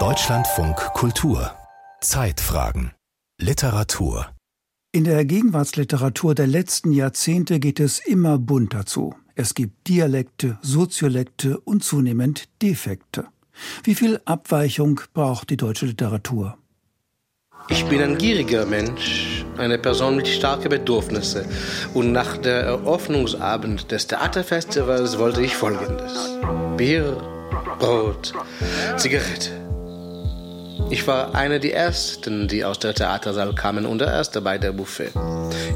Deutschlandfunk Kultur Zeitfragen Literatur In der Gegenwartsliteratur der letzten Jahrzehnte geht es immer bunter zu. Es gibt Dialekte, Soziolekte und zunehmend Defekte. Wie viel Abweichung braucht die deutsche Literatur? Ich bin ein gieriger Mensch, eine Person mit starken Bedürfnissen. Und nach der Eröffnungsabend des Theaterfestivals wollte ich Folgendes. Bier, Brot, Zigarette. Ich war einer der Ersten, die aus der Theatersaal kamen und der Erste bei der Buffet.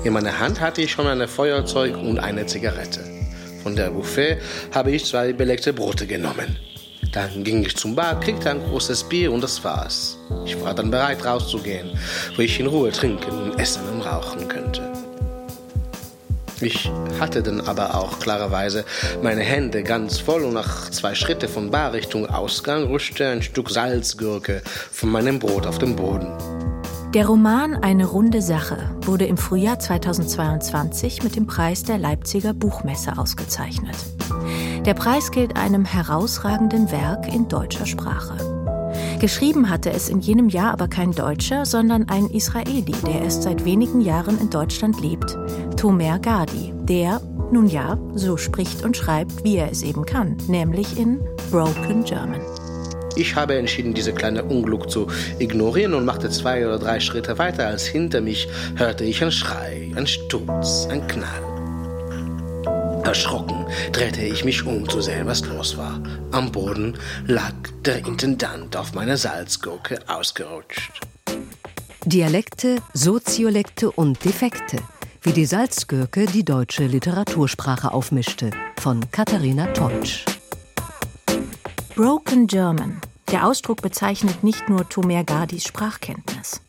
In meiner Hand hatte ich schon ein Feuerzeug und eine Zigarette. Von der Buffet habe ich zwei belegte Brote genommen. Dann ging ich zum Bar, kriegte ein großes Bier und das war's. Ich war dann bereit rauszugehen, wo ich in Ruhe trinken essen und rauchen könnte. Ich hatte dann aber auch klarerweise meine Hände ganz voll und nach zwei Schritte von Bar Richtung Ausgang rutschte ein Stück Salzgurke von meinem Brot auf den Boden. Der Roman Eine runde Sache wurde im Frühjahr 2022 mit dem Preis der Leipziger Buchmesse ausgezeichnet. Der Preis gilt einem herausragenden Werk in deutscher Sprache. Geschrieben hatte es in jenem Jahr aber kein Deutscher, sondern ein Israeli, der erst seit wenigen Jahren in Deutschland lebt, Tomer Gadi, der, nun ja, so spricht und schreibt, wie er es eben kann, nämlich in Broken German. Ich habe entschieden, diese kleine Unglück zu ignorieren und machte zwei oder drei Schritte weiter, als hinter mich hörte ich ein Schrei, ein Sturz, ein Knall. Erschrocken drehte ich mich um zu sehen, was los war. Am Boden lag der Intendant auf meiner Salzgurke ausgerutscht. Dialekte, Soziolekte und Defekte, wie die Salzgurke die deutsche Literatursprache aufmischte, von Katharina Teutsch. Broken German. Der Ausdruck bezeichnet nicht nur Tomer Gardis Sprachkenntnis.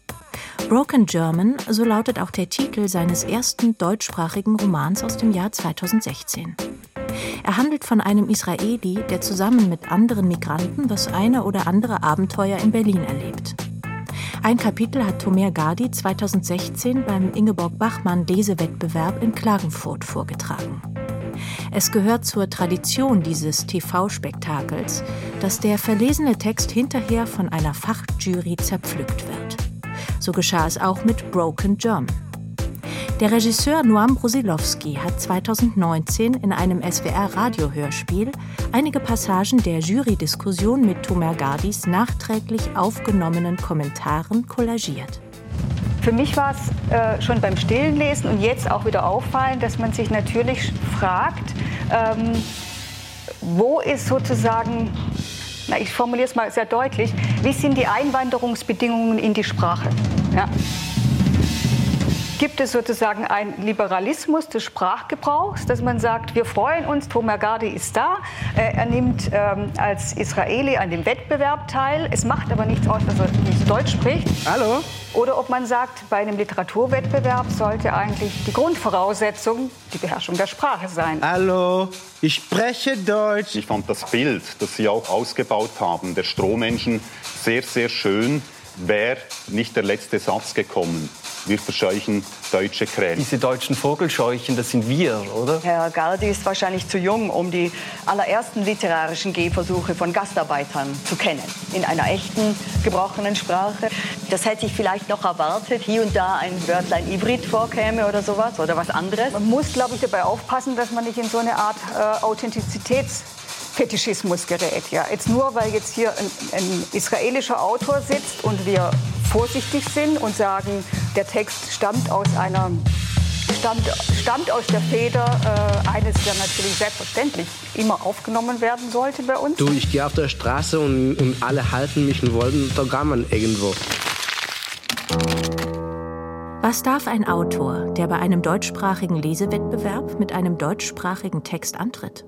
Broken German, so lautet auch der Titel seines ersten deutschsprachigen Romans aus dem Jahr 2016. Er handelt von einem Israeli, der zusammen mit anderen Migranten das eine oder andere Abenteuer in Berlin erlebt. Ein Kapitel hat Tomer Gardi 2016 beim Ingeborg Bachmann Lesewettbewerb in Klagenfurt vorgetragen. Es gehört zur Tradition dieses TV-Spektakels, dass der verlesene Text hinterher von einer Fachjury zerpflückt wird. So geschah es auch mit Broken German. Der Regisseur Noam Brusilowski hat 2019 in einem SWR-Radiohörspiel einige Passagen der Jury-Diskussion mit Tomer Gardis nachträglich aufgenommenen Kommentaren kollagiert. Für mich war es äh, schon beim stillen Lesen und jetzt auch wieder auffallend, dass man sich natürlich fragt, ähm, wo ist sozusagen na, ich formuliere es mal sehr deutlich, wie sind die Einwanderungsbedingungen in die Sprache? Ja. Gibt es sozusagen einen Liberalismus des Sprachgebrauchs, dass man sagt, wir freuen uns, Tomer Gardi ist da, äh, er nimmt ähm, als Israeli an dem Wettbewerb teil, es macht aber nichts aus, dass er nicht Deutsch spricht. Hallo? Oder ob man sagt, bei einem Literaturwettbewerb sollte eigentlich die Grundvoraussetzung die Beherrschung der Sprache sein. Hallo, ich spreche Deutsch. Ich fand das Bild, das Sie auch ausgebaut haben, der Strohmenschen, sehr, sehr schön. Wäre nicht der letzte Satz gekommen wir verscheuchen deutsche Krähen. Diese deutschen Vogelscheuchen, das sind wir, oder? Herr Gardi ist wahrscheinlich zu jung, um die allerersten literarischen Gehversuche von Gastarbeitern zu kennen. In einer echten, gebrochenen Sprache. Das hätte ich vielleicht noch erwartet, hier und da ein Wörtlein Hybrid vorkäme oder sowas oder was anderes. Man muss, glaube ich, dabei aufpassen, dass man nicht in so eine Art äh, Authentizitäts Fetischismus gerät. Ja. Jetzt nur, weil jetzt hier ein, ein, israelischer Autor sitzt und wir vorsichtig sind und sagen, der Text stammt aus einer stammt, stammt aus der Feder äh, eines, der natürlich selbstverständlich immer aufgenommen werden sollte bei uns. Du, ich gehe auf der Straße und, und alle halten mich und wollen man irgendwo. Was darf ein Autor, der bei einem deutschsprachigen Lesewettbewerb mit einem deutschsprachigen Text antritt?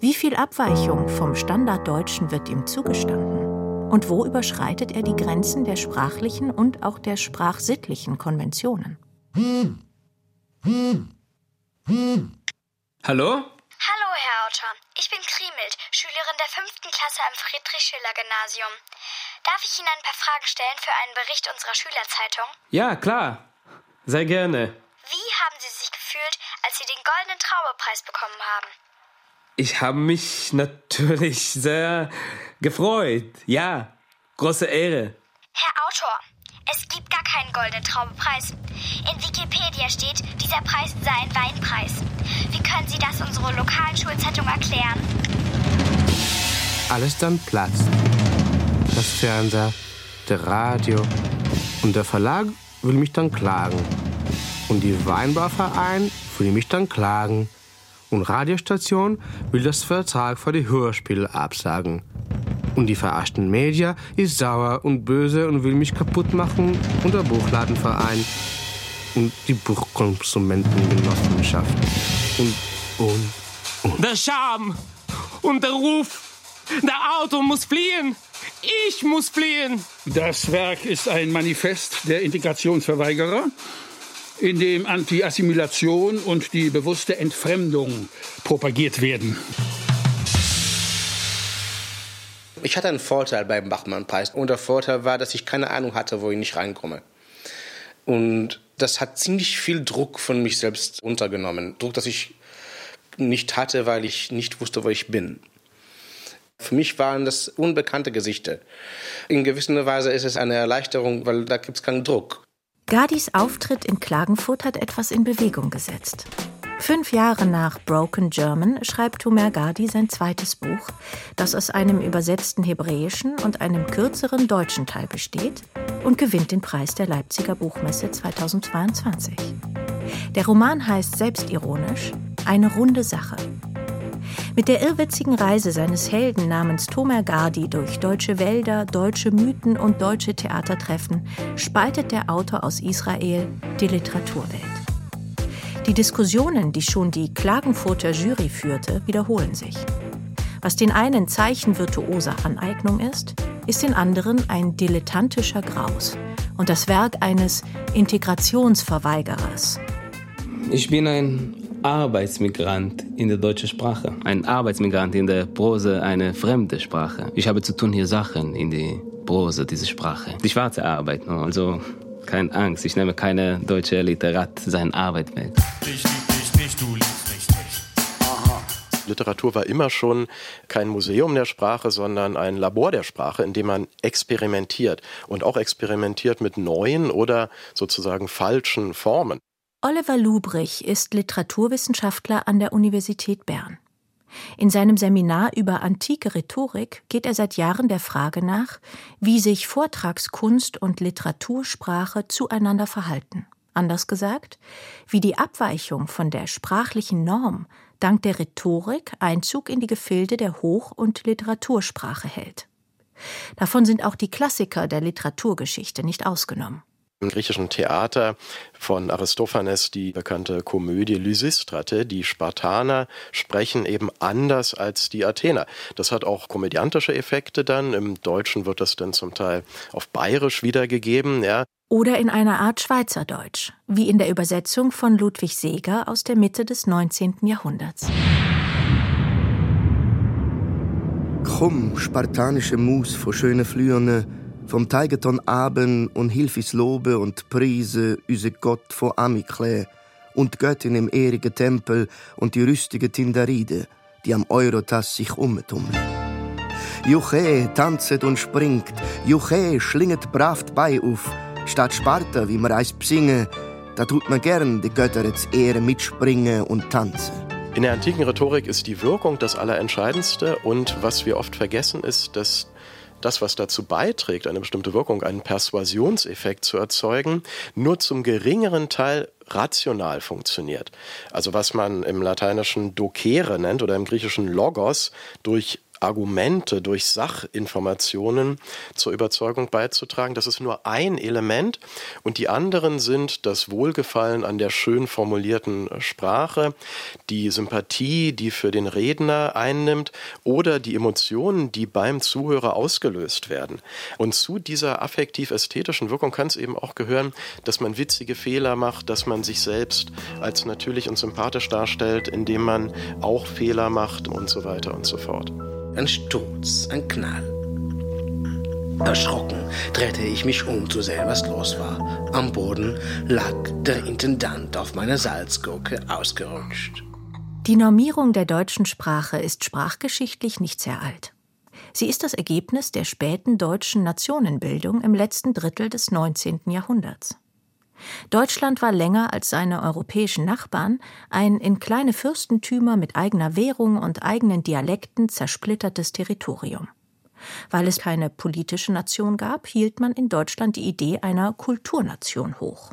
Wie viel Abweichung vom Standarddeutschen wird ihm zugestanden? Und wo überschreitet er die Grenzen der sprachlichen und auch der sprachsittlichen Konventionen? Hallo? Hallo, Herr Autor. Ich bin Krimild, Schülerin der fünften Klasse am Friedrich-Schiller-Gymnasium. Darf ich Ihnen ein paar Fragen stellen für einen Bericht unserer Schülerzeitung? Ja, klar. Sehr gerne. Wie haben Sie sich gefühlt, als Sie den Goldenen Traubepreis bekommen haben? Ich habe mich natürlich sehr gefreut. Ja, große Ehre. Herr Autor, es gibt gar keinen goldenen Traubepreis. In Wikipedia steht, dieser Preis sei ein Weinpreis. Wie können Sie das unserer lokalen Schulzeitung erklären? Alles dann platzt. Das Fernseher, der Radio und der Verlag will mich dann klagen. Und die Weinbauverein will mich dann klagen. Und Radiostation will das Vertrag für die Hörspiele absagen. Und die verarschten Media ist sauer und böse und will mich kaputt machen und der Buchladenverein und die Buchkonsumentengenossenschaft. Und, und, und. Der Scham und der Ruf. Der Auto muss fliehen. Ich muss fliehen. Das Werk ist ein Manifest der Integrationsverweigerer, in dem Anti-Assimilation und die bewusste Entfremdung propagiert werden. Ich hatte einen Vorteil beim Bachmann-Preis. Und der Vorteil war, dass ich keine Ahnung hatte, wo ich nicht reinkomme. Und das hat ziemlich viel Druck von mich selbst untergenommen. Druck, das ich nicht hatte, weil ich nicht wusste, wo ich bin. Für mich waren das unbekannte Gesichter. In gewisser Weise ist es eine Erleichterung, weil da gibt es keinen Druck. Gardis Auftritt in Klagenfurt hat etwas in Bewegung gesetzt. Fünf Jahre nach Broken German schreibt Tumer Gardi sein zweites Buch, das aus einem übersetzten hebräischen und einem kürzeren deutschen Teil besteht und gewinnt den Preis der Leipziger Buchmesse 2022. Der Roman heißt selbstironisch Eine runde Sache. Mit der irrwitzigen Reise seines Helden namens Tomer Gardi durch deutsche Wälder, deutsche Mythen und deutsche Theatertreffen spaltet der Autor aus Israel die Literaturwelt. Die Diskussionen, die schon die Klagenfurter Jury führte, wiederholen sich. Was den einen Zeichen virtuoser Aneignung ist, ist den anderen ein dilettantischer Graus und das Werk eines Integrationsverweigerers. Ich bin ein Arbeitsmigrant in der deutschen Sprache. Ein Arbeitsmigrant in der Prose eine fremde Sprache. Ich habe zu tun hier Sachen in die Prose dieser Sprache. Die schwarze Arbeit, also keine Angst, ich nehme keine deutsche Literat seine Arbeit weg. Ich lieb dich nicht, du liebst mich nicht. Aha. Literatur war immer schon kein Museum der Sprache, sondern ein Labor der Sprache, in dem man experimentiert und auch experimentiert mit neuen oder sozusagen falschen Formen. Oliver Lubrich ist Literaturwissenschaftler an der Universität Bern. In seinem Seminar über antike Rhetorik geht er seit Jahren der Frage nach, wie sich Vortragskunst und Literatursprache zueinander verhalten. Anders gesagt, wie die Abweichung von der sprachlichen Norm dank der Rhetorik Einzug in die Gefilde der Hoch- und Literatursprache hält. Davon sind auch die Klassiker der Literaturgeschichte nicht ausgenommen im griechischen Theater von Aristophanes die bekannte Komödie Lysistrate. Die Spartaner sprechen eben anders als die Athener. Das hat auch komödiantische Effekte dann. Im Deutschen wird das dann zum Teil auf bayerisch wiedergegeben. Ja. Oder in einer Art Schweizerdeutsch, wie in der Übersetzung von Ludwig Seeger aus der Mitte des 19. Jahrhunderts. Komm, spartanische Mus vor schöne Flüerne, vom Teigeton Abend und Hilfis Lobe und Prise, use Gott vor Amikle und Göttin im ehrige Tempel und die rüstige Tindaride, die am Eurotas sich umtummeln. Juche tanzet und springt, Juche schlinget brav bei auf, statt Sparta, wie man eis bsinge, da tut man gern die Götter jetzt Ehre mitspringen und tanzen. In der antiken Rhetorik ist die Wirkung das Allerentscheidendste und was wir oft vergessen ist, dass das, was dazu beiträgt, eine bestimmte Wirkung, einen Persuasionseffekt zu erzeugen, nur zum geringeren Teil rational funktioniert. Also was man im Lateinischen docere nennt oder im Griechischen logos, durch Argumente, durch Sachinformationen zur Überzeugung beizutragen. Das ist nur ein Element und die anderen sind das Wohlgefallen an der schön formulierten Sprache, die Sympathie, die für den Redner einnimmt oder die Emotionen, die beim Zuhörer ausgelöst werden. Und zu dieser affektiv-ästhetischen Wirkung kann es eben auch gehören, dass man witzige Fehler macht, dass man sich selbst als natürlich und sympathisch darstellt, indem man auch Fehler macht und so weiter und so fort. Ein Sturz, ein Knall. Erschrocken drehte ich mich um zu sehen, was los war. Am Boden lag der Intendant auf meiner Salzgurke ausgerutscht. Die Normierung der deutschen Sprache ist sprachgeschichtlich nicht sehr alt. Sie ist das Ergebnis der späten deutschen Nationenbildung im letzten Drittel des 19. Jahrhunderts. Deutschland war länger als seine europäischen Nachbarn ein in kleine Fürstentümer mit eigener Währung und eigenen Dialekten zersplittertes Territorium. Weil es keine politische Nation gab, hielt man in Deutschland die Idee einer Kulturnation hoch.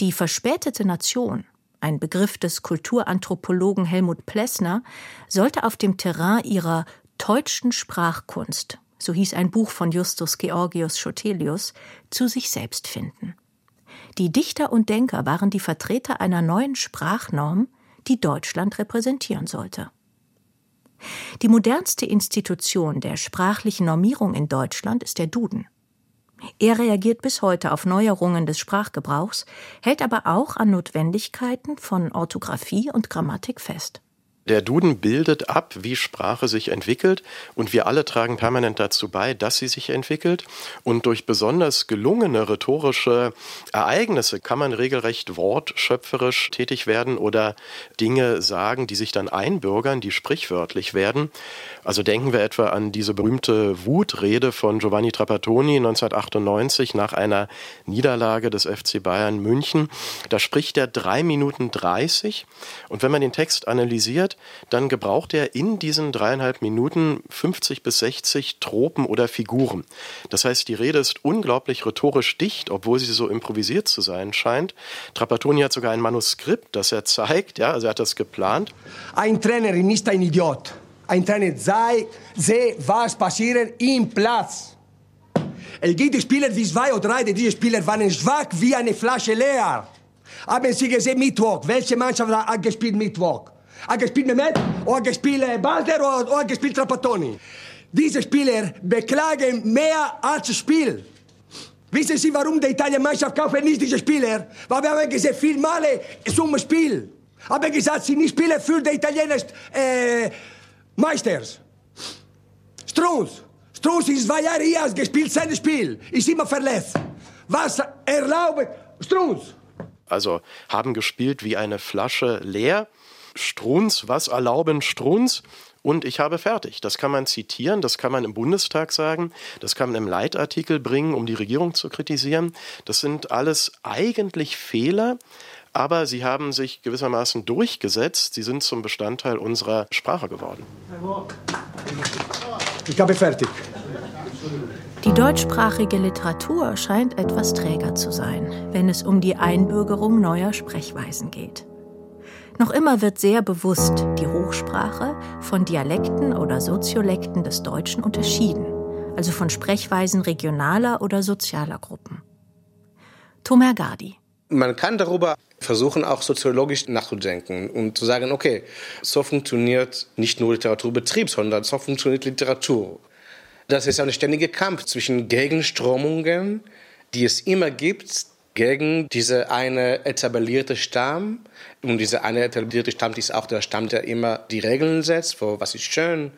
Die verspätete Nation, ein Begriff des Kulturanthropologen Helmut Plessner, sollte auf dem Terrain ihrer deutschen Sprachkunst, so hieß ein Buch von Justus Georgius Schotelius, zu sich selbst finden. Die Dichter und Denker waren die Vertreter einer neuen Sprachnorm, die Deutschland repräsentieren sollte. Die modernste Institution der sprachlichen Normierung in Deutschland ist der Duden. Er reagiert bis heute auf Neuerungen des Sprachgebrauchs, hält aber auch an Notwendigkeiten von Orthographie und Grammatik fest. Der Duden bildet ab, wie Sprache sich entwickelt und wir alle tragen permanent dazu bei, dass sie sich entwickelt. Und durch besonders gelungene rhetorische Ereignisse kann man regelrecht wortschöpferisch tätig werden oder Dinge sagen, die sich dann einbürgern, die sprichwörtlich werden. Also denken wir etwa an diese berühmte Wutrede von Giovanni Trapattoni 1998 nach einer Niederlage des FC Bayern München. Da spricht er drei Minuten dreißig und wenn man den Text analysiert, dann gebraucht er in diesen dreieinhalb Minuten 50 bis 60 Tropen oder Figuren. Das heißt, die Rede ist unglaublich rhetorisch dicht, obwohl sie so improvisiert zu sein scheint. Trapattoni hat sogar ein Manuskript, das er zeigt, ja, also er hat das geplant. Ein Trainer ist ein Idiot. Ein Trainer sei, sehe, was passiert im Platz. Es gibt Spieler wie zwei oder drei, diese Spieler waren schwach wie eine Flasche leer. Haben Sie gesehen Mittwoch? Welche Mannschaft hat gespielt Mittwoch? Ha gespielt Mehmet, oder gespielt Balder oder, oder gespielt Trapattoni. Diese Spieler beklagen mehr als Spiel. Wissen Sie, warum die Italien-Mannschaft kaufen nicht diese Spieler? Weil wir haben gesehen, viel Male zum Spiel. Haben gesagt, sie nicht spielen für die italienischen äh, Meisters. Strunz. Strunz ist zwei Jahre hier, hat gespielt sein Spiel. Ist immer verletzt. Was erlaubt Strunz? Also haben gespielt wie eine Flasche leer. Strunz, was erlauben Strunz? Und ich habe fertig. Das kann man zitieren, das kann man im Bundestag sagen, das kann man im Leitartikel bringen, um die Regierung zu kritisieren. Das sind alles eigentlich Fehler, aber sie haben sich gewissermaßen durchgesetzt. Sie sind zum Bestandteil unserer Sprache geworden. Ich habe fertig. Die deutschsprachige Literatur scheint etwas träger zu sein, wenn es um die Einbürgerung neuer Sprechweisen geht. Noch immer wird sehr bewusst die Hochsprache von Dialekten oder Soziolekten des Deutschen unterschieden, also von Sprechweisen regionaler oder sozialer Gruppen. Tomer Gardi. Man kann darüber versuchen, auch soziologisch nachzudenken und zu sagen, okay, so funktioniert nicht nur Literaturbetrieb, sondern so funktioniert Literatur. Das ist ein ständiger Kampf zwischen Gegenströmungen, die es immer gibt, gegen diese eine etablierte Stamm. Und dieser eine etablierte Stamm ist auch der Stamm, der immer die Regeln setzt, für was ist schön,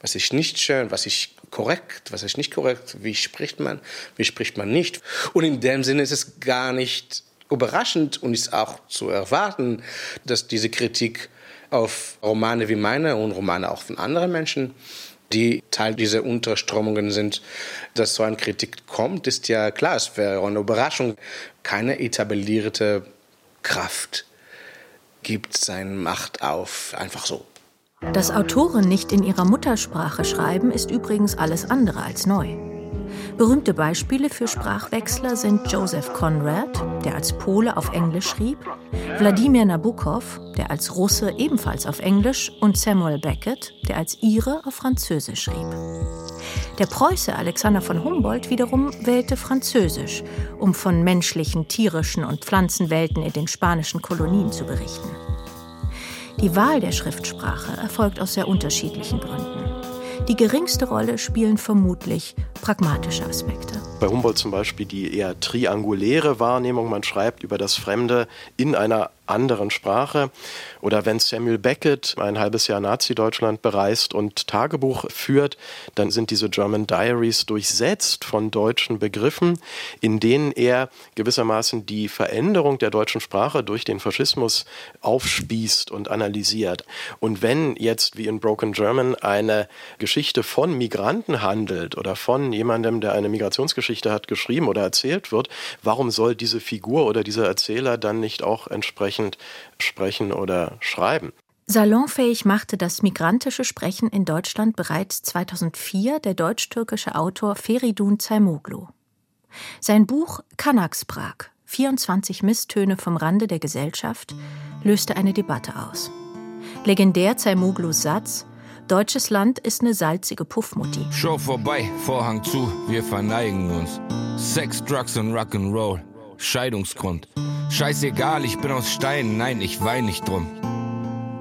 was ist nicht schön, was ist korrekt, was ist nicht korrekt, wie spricht man, wie spricht man nicht. Und in dem Sinne ist es gar nicht überraschend und ist auch zu erwarten, dass diese Kritik auf Romane wie meine und Romane auch von anderen Menschen die Teil dieser Unterströmungen sind, dass so eine Kritik kommt, ist ja klar. Es wäre eine Überraschung. Keine etablierte Kraft gibt seine Macht auf einfach so. Dass Autoren nicht in ihrer Muttersprache schreiben, ist übrigens alles andere als neu. Berühmte Beispiele für Sprachwechsler sind Joseph Conrad, der als Pole auf Englisch schrieb, Wladimir Nabokov, der als Russe ebenfalls auf Englisch und Samuel Beckett, der als Ire auf Französisch schrieb. Der Preuße Alexander von Humboldt wiederum wählte Französisch, um von menschlichen, tierischen und Pflanzenwelten in den spanischen Kolonien zu berichten. Die Wahl der Schriftsprache erfolgt aus sehr unterschiedlichen Gründen. Die geringste Rolle spielen vermutlich pragmatische Aspekte. Bei Humboldt zum Beispiel die eher trianguläre Wahrnehmung. Man schreibt über das Fremde in einer anderen Sprache. Oder wenn Samuel Beckett ein halbes Jahr Nazi-Deutschland bereist und Tagebuch führt, dann sind diese German Diaries durchsetzt von deutschen Begriffen, in denen er gewissermaßen die Veränderung der deutschen Sprache durch den Faschismus aufspießt und analysiert. Und wenn jetzt wie in Broken German eine Geschichte von Migranten handelt oder von jemandem, der eine Migrationsgeschichte hat geschrieben oder erzählt wird, warum soll diese Figur oder dieser Erzähler dann nicht auch entsprechend sprechen oder schreiben? Salonfähig machte das migrantische Sprechen in Deutschland bereits 2004 der deutsch-türkische Autor Feridun Zaimoglu. Sein Buch Kanaksprag, 24 Misstöne vom Rande der Gesellschaft, löste eine Debatte aus. Legendär Zaimoglus Satz Deutsches Land ist eine salzige Puffmutti. Show vorbei, Vorhang zu, wir verneigen uns. Sex, Drugs und Rock'n'Roll. Scheidungsgrund. Scheißegal, ich bin aus Stein, nein, ich weine nicht drum.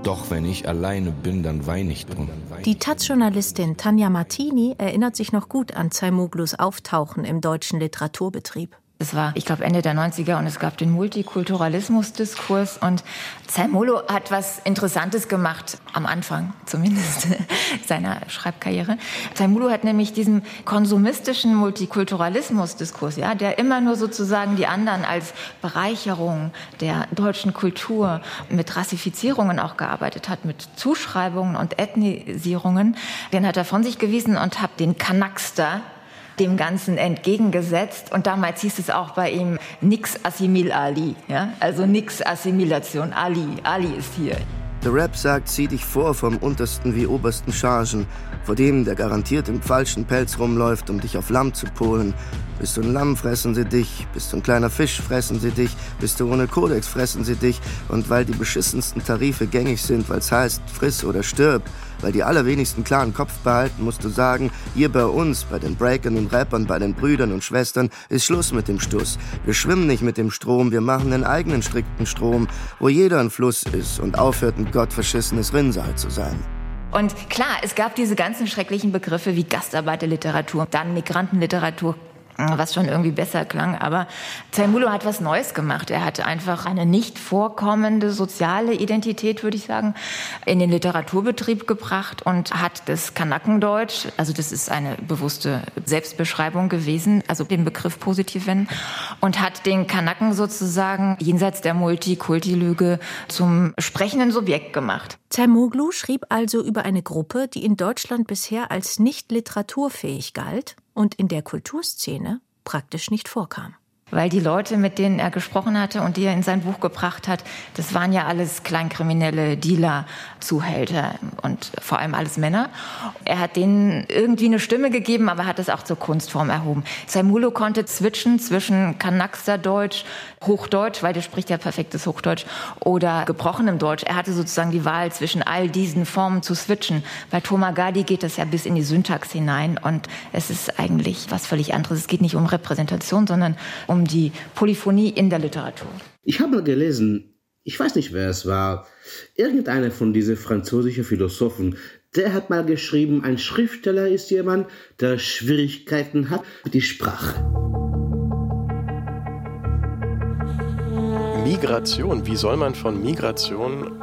Doch wenn ich alleine bin, dann weine ich drum. Die Taz-Journalistin Tanja Martini erinnert sich noch gut an Zaimoglus Auftauchen im deutschen Literaturbetrieb. Es war, ich glaube, Ende der 90er und es gab den Multikulturalismus-Diskurs und Zaimolo hat was Interessantes gemacht, am Anfang zumindest seiner Schreibkarriere. Zaimolo hat nämlich diesen konsumistischen Multikulturalismus-Diskurs, ja, der immer nur sozusagen die anderen als Bereicherung der deutschen Kultur mit Rassifizierungen auch gearbeitet hat, mit Zuschreibungen und Ethnisierungen, den hat er von sich gewiesen und hat den Kanakster dem Ganzen entgegengesetzt. Und damals hieß es auch bei ihm, nix Assimil Ali. Ja? Also nix Assimilation. Ali, Ali ist hier. Der Rap sagt, zieh dich vor vom untersten wie obersten Chargen, vor dem, der garantiert im falschen Pelz rumläuft, um dich auf Lamm zu polen. Bist du ein Lamm, fressen sie dich. Bist du ein kleiner Fisch, fressen sie dich. Bist du ohne Kodex, fressen sie dich. Und weil die beschissensten Tarife gängig sind, weil es heißt, friss oder stirb, weil die allerwenigsten klaren Kopf behalten, musst du sagen, hier bei uns, bei den Breakern und Rappern, bei den Brüdern und Schwestern, ist Schluss mit dem Stuss. Wir schwimmen nicht mit dem Strom, wir machen einen eigenen strikten Strom, wo jeder ein Fluss ist und aufhört, ein gottverschissenes Rinnsal zu sein. Und klar, es gab diese ganzen schrecklichen Begriffe wie Gastarbeiterliteratur, dann Migrantenliteratur, was schon irgendwie besser klang. Aber Zaimulo hat was Neues gemacht. Er hat einfach eine nicht vorkommende soziale Identität, würde ich sagen, in den Literaturbetrieb gebracht und hat das Kanakendeutsch, also das ist eine bewusste Selbstbeschreibung gewesen, also den Begriff positiv wenden, und hat den Kanaken sozusagen jenseits der Multikulti-Lüge zum sprechenden Subjekt gemacht. Zaimoglu schrieb also über eine Gruppe, die in Deutschland bisher als nicht literaturfähig galt und in der Kulturszene praktisch nicht vorkam weil die Leute, mit denen er gesprochen hatte und die er in sein Buch gebracht hat, das waren ja alles kleinkriminelle Dealer, Zuhälter und vor allem alles Männer. Er hat denen irgendwie eine Stimme gegeben, aber hat es auch zur Kunstform erhoben. Saimulo konnte switchen zwischen Kanaksterdeutsch, Hochdeutsch, weil der spricht ja perfektes Hochdeutsch, oder gebrochenem Deutsch. Er hatte sozusagen die Wahl zwischen all diesen Formen zu switchen. Bei Tomagadi geht das ja bis in die Syntax hinein und es ist eigentlich was völlig anderes. Es geht nicht um Repräsentation, sondern um um die Polyphonie in der Literatur. Ich habe mal gelesen, ich weiß nicht, wer es war, irgendeiner von diesen französischen Philosophen, der hat mal geschrieben, ein Schriftsteller ist jemand, der Schwierigkeiten hat mit der Sprache. Migration, wie soll man von Migration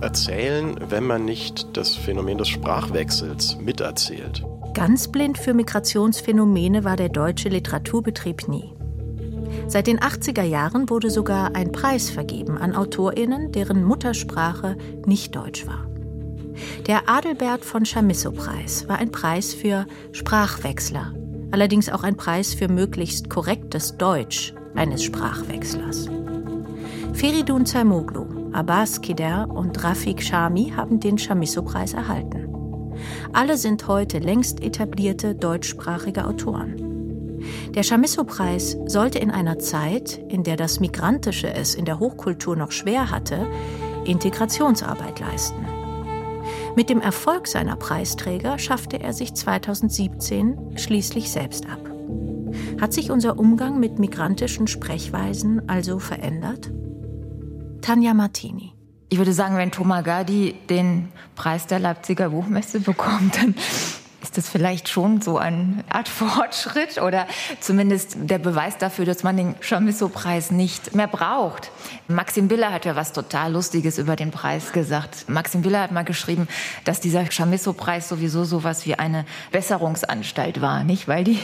erzählen, wenn man nicht das Phänomen des Sprachwechsels miterzählt? Ganz blind für Migrationsphänomene war der deutsche Literaturbetrieb nie. Seit den 80er Jahren wurde sogar ein Preis vergeben an Autorinnen, deren Muttersprache nicht Deutsch war. Der Adelbert von Chamisso-Preis war ein Preis für Sprachwechsler, allerdings auch ein Preis für möglichst korrektes Deutsch eines Sprachwechslers. Feridun Zaimoglu, Abbas Kider und Rafik Shami haben den Chamisso-Preis erhalten. Alle sind heute längst etablierte deutschsprachige Autoren. Der Chamisso-Preis sollte in einer Zeit, in der das Migrantische es in der Hochkultur noch schwer hatte, Integrationsarbeit leisten. Mit dem Erfolg seiner Preisträger schaffte er sich 2017 schließlich selbst ab. Hat sich unser Umgang mit migrantischen Sprechweisen also verändert? Tanja Martini. Ich würde sagen, wenn Thomas Gadi den Preis der Leipziger Buchmesse bekommt, dann ist das vielleicht schon so eine Art Fortschritt oder zumindest der Beweis dafür, dass man den Chamisso-Preis nicht mehr braucht. Maxim Biller hat ja was total Lustiges über den Preis gesagt. Maxim Biller hat mal geschrieben, dass dieser Chamisso-Preis sowieso sowas wie eine Besserungsanstalt war, nicht? Weil die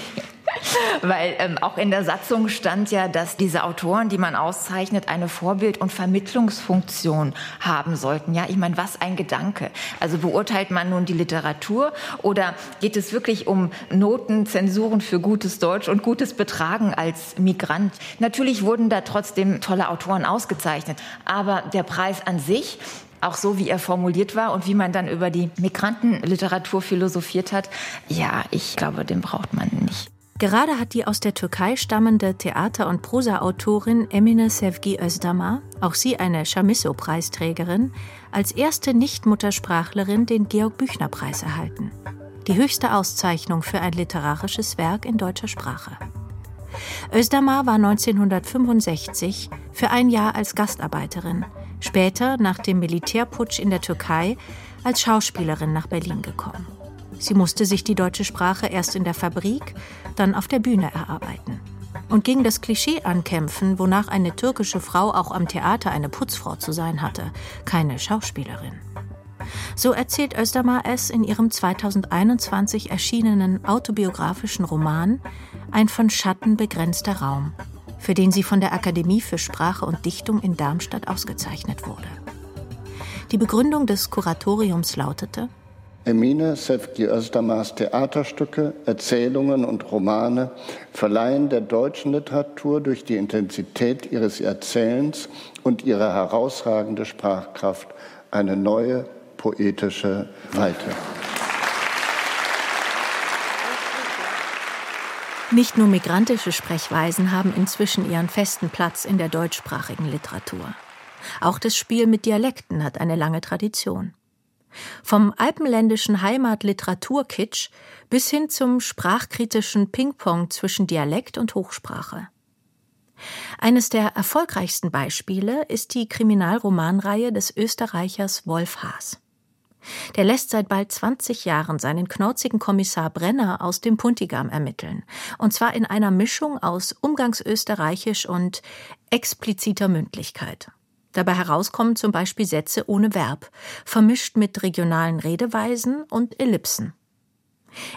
weil ähm, auch in der Satzung stand ja, dass diese Autoren, die man auszeichnet, eine Vorbild- und Vermittlungsfunktion haben sollten. Ja, ich meine, was ein Gedanke. Also beurteilt man nun die Literatur oder geht es wirklich um Noten, Zensuren für gutes Deutsch und gutes Betragen als Migrant? Natürlich wurden da trotzdem tolle Autoren ausgezeichnet, aber der Preis an sich auch so, wie er formuliert war und wie man dann über die Migrantenliteratur philosophiert hat, ja, ich glaube, den braucht man nicht. Gerade hat die aus der Türkei stammende Theater- und Prosa-Autorin Emine Sevgi Özdamar, auch sie eine Chamisso-Preisträgerin, als erste Nicht-Muttersprachlerin den Georg-Büchner-Preis erhalten. Die höchste Auszeichnung für ein literarisches Werk in deutscher Sprache. Özdamar war 1965 für ein Jahr als Gastarbeiterin, später nach dem Militärputsch in der Türkei als Schauspielerin nach Berlin gekommen. Sie musste sich die deutsche Sprache erst in der Fabrik, dann auf der Bühne erarbeiten. Und gegen das Klischee ankämpfen, wonach eine türkische Frau auch am Theater eine Putzfrau zu sein hatte, keine Schauspielerin. So erzählt Özdamar es in ihrem 2021 erschienenen autobiografischen Roman Ein von Schatten begrenzter Raum, für den sie von der Akademie für Sprache und Dichtung in Darmstadt ausgezeichnet wurde. Die Begründung des Kuratoriums lautete, Emine Sevgi Özdamars Theaterstücke, Erzählungen und Romane verleihen der deutschen Literatur durch die Intensität ihres Erzählens und ihre herausragende Sprachkraft eine neue poetische Weite. Nicht nur migrantische Sprechweisen haben inzwischen ihren festen Platz in der deutschsprachigen Literatur. Auch das Spiel mit Dialekten hat eine lange Tradition. Vom alpenländischen Heimatliteraturkitsch bis hin zum sprachkritischen Ping-Pong zwischen Dialekt und Hochsprache. Eines der erfolgreichsten Beispiele ist die Kriminalromanreihe des Österreichers Wolf Haas. Der lässt seit bald 20 Jahren seinen knauzigen Kommissar Brenner aus dem Puntigam ermitteln. Und zwar in einer Mischung aus Umgangsösterreichisch und expliziter Mündlichkeit. Dabei herauskommen zum Beispiel Sätze ohne Verb, vermischt mit regionalen Redeweisen und Ellipsen.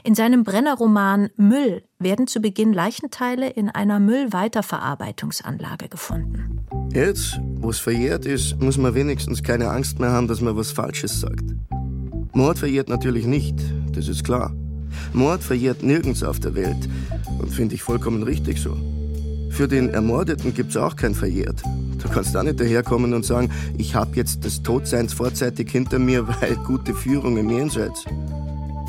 In seinem Brennerroman Müll werden zu Beginn Leichenteile in einer Müllweiterverarbeitungsanlage gefunden. Jetzt, wo es verjährt ist, muss man wenigstens keine Angst mehr haben, dass man was Falsches sagt. Mord verjährt natürlich nicht, das ist klar. Mord verjährt nirgends auf der Welt und finde ich vollkommen richtig so. Für den Ermordeten gibt es auch kein Verjährt. Du kannst da nicht daherkommen und sagen, ich habe jetzt des Todseins vorzeitig hinter mir, weil gute Führung im Jenseits.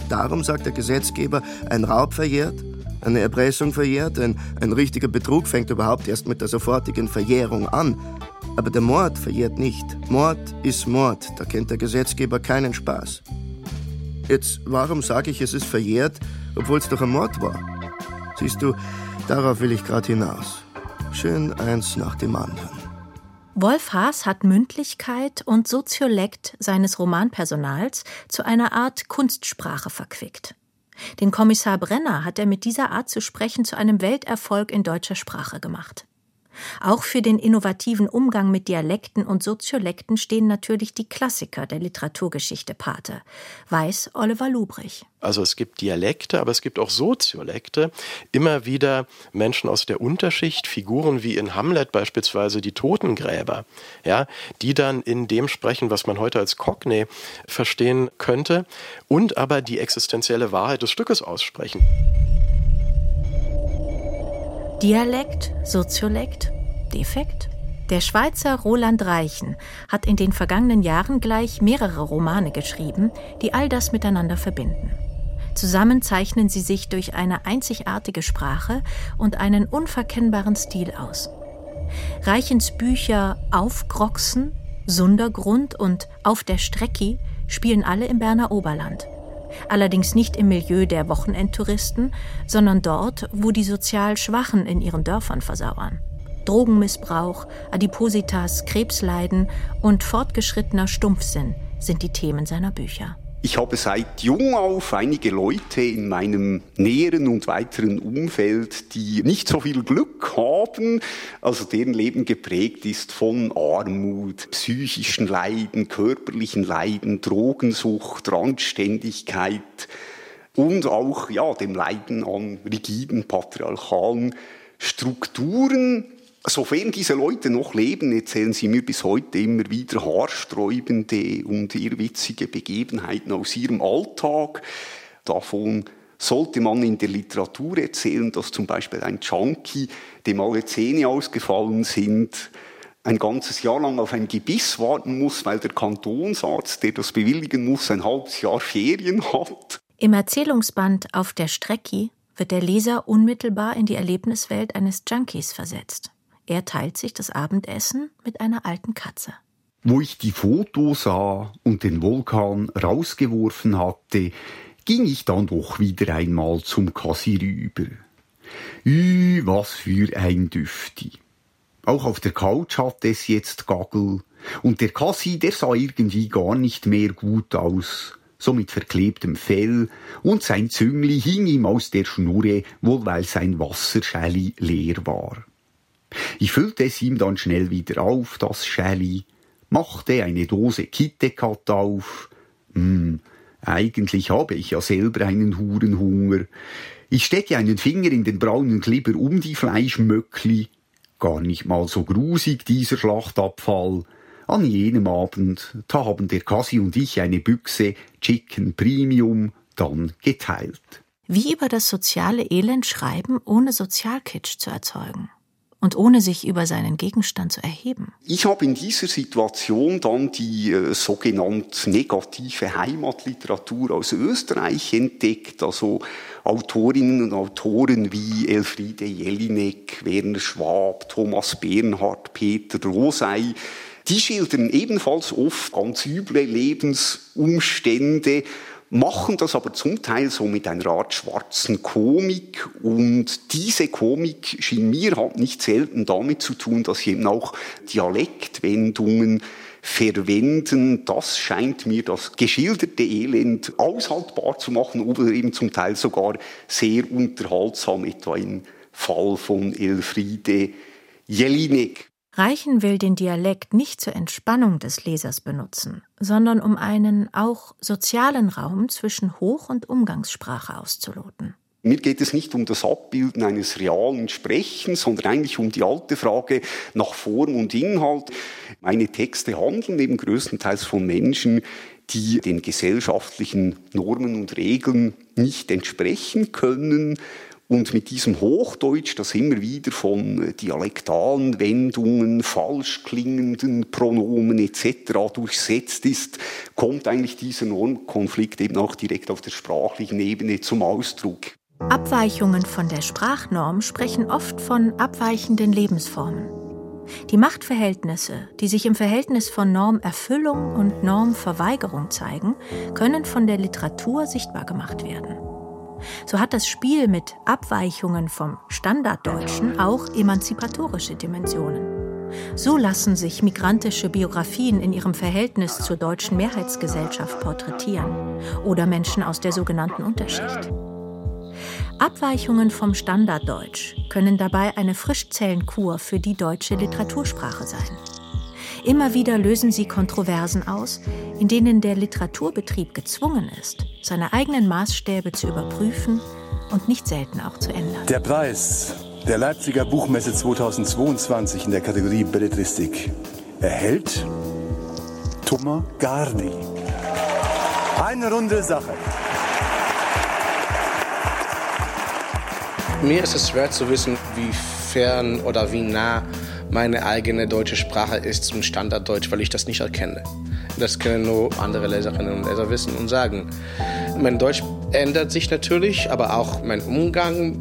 Darum sagt der Gesetzgeber, ein Raub verjährt, eine Erpressung verjährt, ein, ein richtiger Betrug fängt überhaupt erst mit der sofortigen Verjährung an. Aber der Mord verjährt nicht. Mord ist Mord, da kennt der Gesetzgeber keinen Spaß. Jetzt, warum sage ich, es ist verjährt, obwohl es doch ein Mord war? Siehst du, darauf will ich gerade hinaus. Schön eins nach dem anderen. Wolf Haas hat Mündlichkeit und Soziolekt seines Romanpersonals zu einer Art Kunstsprache verquickt. Den Kommissar Brenner hat er mit dieser Art zu sprechen zu einem Welterfolg in deutscher Sprache gemacht. Auch für den innovativen Umgang mit Dialekten und Soziolekten stehen natürlich die Klassiker der Literaturgeschichte Pate, weiß Oliver Lubrich. Also es gibt Dialekte, aber es gibt auch Soziolekte. Immer wieder Menschen aus der Unterschicht, Figuren wie in Hamlet beispielsweise die Totengräber, ja, die dann in dem sprechen, was man heute als Cockney verstehen könnte, und aber die existenzielle Wahrheit des Stückes aussprechen. Dialekt, Soziolekt, Defekt? Der Schweizer Roland Reichen hat in den vergangenen Jahren gleich mehrere Romane geschrieben, die all das miteinander verbinden. Zusammen zeichnen sie sich durch eine einzigartige Sprache und einen unverkennbaren Stil aus. Reichens Bücher Aufgroxen, Sundergrund und Auf der Strecki spielen alle im Berner Oberland. Allerdings nicht im Milieu der Wochenendtouristen, sondern dort, wo die sozial Schwachen in ihren Dörfern versauern. Drogenmissbrauch, Adipositas, Krebsleiden und fortgeschrittener Stumpfsinn sind die Themen seiner Bücher. Ich habe seit jung auf einige Leute in meinem näheren und weiteren Umfeld, die nicht so viel Glück haben, also deren Leben geprägt ist von Armut, psychischen Leiden, körperlichen Leiden, Drogensucht, Randständigkeit und auch ja, dem Leiden an rigiden patriarchalen Strukturen, Sofern diese Leute noch leben, erzählen sie mir bis heute immer wieder haarsträubende und irrwitzige Begebenheiten aus ihrem Alltag. Davon sollte man in der Literatur erzählen, dass zum Beispiel ein Junkie, dem alle Zähne ausgefallen sind, ein ganzes Jahr lang auf ein Gebiss warten muss, weil der Kantonsarzt, der das bewilligen muss, ein halbes Jahr Ferien hat. Im Erzählungsband Auf der Strecke wird der Leser unmittelbar in die Erlebniswelt eines Junkies versetzt. Er teilt sich das Abendessen mit einer alten Katze. Wo ich die Fotos sah und den Vulkan rausgeworfen hatte, ging ich dann doch wieder einmal zum Kassi rüber. Ü, was für ein Düfti. Auch auf der Couch hatte es jetzt Gaggel. Und der Kassi, der sah irgendwie gar nicht mehr gut aus. So mit verklebtem Fell. Und sein Züngli hing ihm aus der Schnurre, wohl weil sein Wasserschäli leer war. Ich füllte es ihm dann schnell wieder auf, das Schäli, machte eine Dose Kittekat auf. Hm, eigentlich habe ich ja selber einen Hurenhunger. Ich stecke einen Finger in den braunen Klibber um die Fleischmöckli. Gar nicht mal so grusig, dieser Schlachtabfall. An jenem Abend, da haben der Kasi und ich eine Büchse Chicken Premium dann geteilt. Wie über das soziale Elend schreiben, ohne Sozialkitsch zu erzeugen und ohne sich über seinen Gegenstand zu erheben. Ich habe in dieser Situation dann die äh, sogenannte negative Heimatliteratur aus Österreich entdeckt, also Autorinnen und Autoren wie Elfriede Jelinek, Werner Schwab, Thomas Bernhard, Peter Rosei, die schildern ebenfalls oft ganz üble Lebensumstände machen das aber zum Teil so mit einer Art schwarzen Komik und diese Komik schien mir halt nicht selten damit zu tun, dass sie eben auch Dialektwendungen verwenden. Das scheint mir das geschilderte Elend aushaltbar zu machen oder eben zum Teil sogar sehr unterhaltsam, etwa im Fall von Elfriede Jelinek. Reichen will den Dialekt nicht zur Entspannung des Lesers benutzen, sondern um einen auch sozialen Raum zwischen Hoch- und Umgangssprache auszuloten. Mir geht es nicht um das Abbilden eines realen Sprechens, sondern eigentlich um die alte Frage nach Form und Inhalt. Meine Texte handeln eben größtenteils von Menschen, die den gesellschaftlichen Normen und Regeln nicht entsprechen können und mit diesem Hochdeutsch, das immer wieder von äh, dialektalen Wendungen, falsch klingenden Pronomen etc. durchsetzt ist, kommt eigentlich dieser Normkonflikt eben auch direkt auf der sprachlichen Ebene zum Ausdruck. Abweichungen von der Sprachnorm sprechen oft von abweichenden Lebensformen. Die Machtverhältnisse, die sich im Verhältnis von Normerfüllung und Normverweigerung zeigen, können von der Literatur sichtbar gemacht werden. So hat das Spiel mit Abweichungen vom Standarddeutschen auch emanzipatorische Dimensionen. So lassen sich migrantische Biografien in ihrem Verhältnis zur deutschen Mehrheitsgesellschaft porträtieren oder Menschen aus der sogenannten Unterschicht. Abweichungen vom Standarddeutsch können dabei eine Frischzellenkur für die deutsche Literatursprache sein. Immer wieder lösen sie Kontroversen aus, in denen der Literaturbetrieb gezwungen ist, seine eigenen Maßstäbe zu überprüfen und nicht selten auch zu ändern. Der Preis der Leipziger Buchmesse 2022 in der Kategorie Belletristik erhält Thomas Gardi. Eine runde Sache. Mir ist es schwer zu wissen, wie fern oder wie nah meine eigene deutsche Sprache ist zum Standarddeutsch, weil ich das nicht erkenne. Das können nur andere Leserinnen und Leser wissen und sagen. Mein Deutsch ändert sich natürlich, aber auch mein Umgang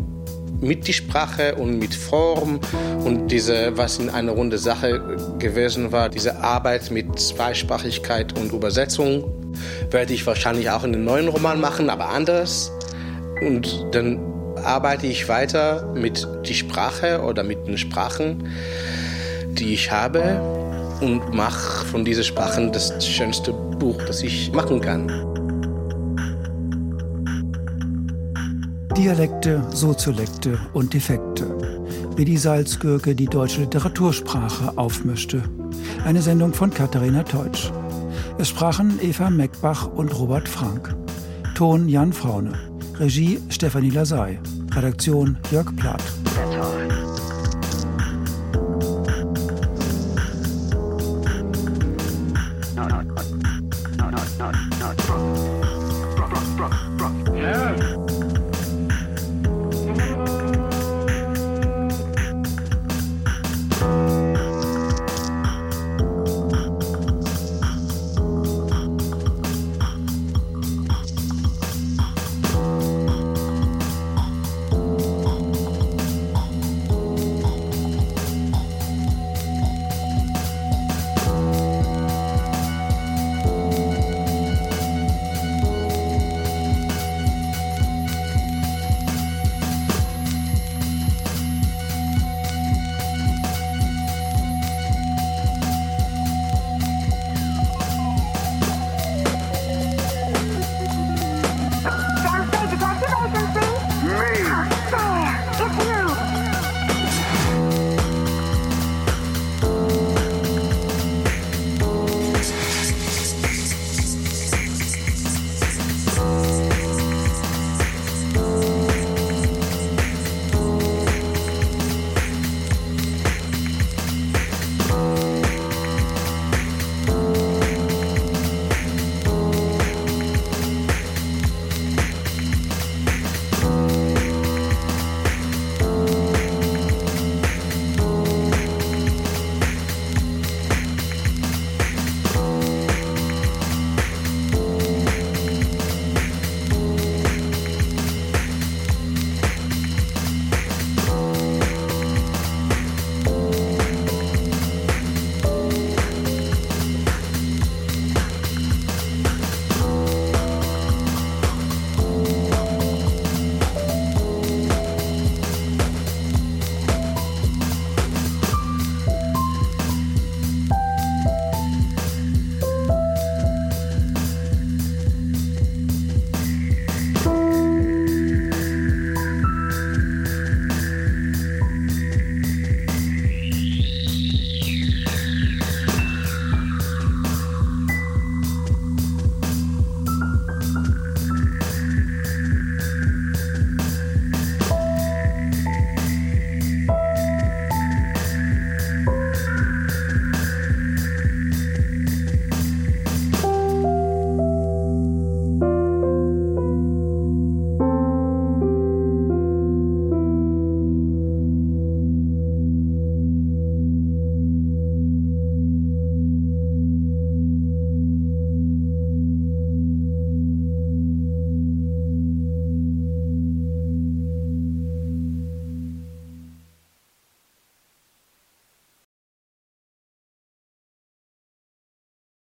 mit der Sprache und mit Form und diese, was in einer runde Sache gewesen war, diese Arbeit mit Zweisprachigkeit und Übersetzung, werde ich wahrscheinlich auch in einem neuen Roman machen, aber anders. Und dann arbeite ich weiter mit der Sprache oder mit den Sprachen, die ich habe und mache von diesen Sprachen das schönste Buch, das ich machen kann. Dialekte, Soziolekte und Defekte. Wie die Salzgürke die deutsche Literatursprache aufmischte. Eine Sendung von Katharina Teutsch. Es sprachen Eva Meckbach und Robert Frank. Ton Jan Fraune. Regie Stefanie Lasey. Redaktion Jörg Plath.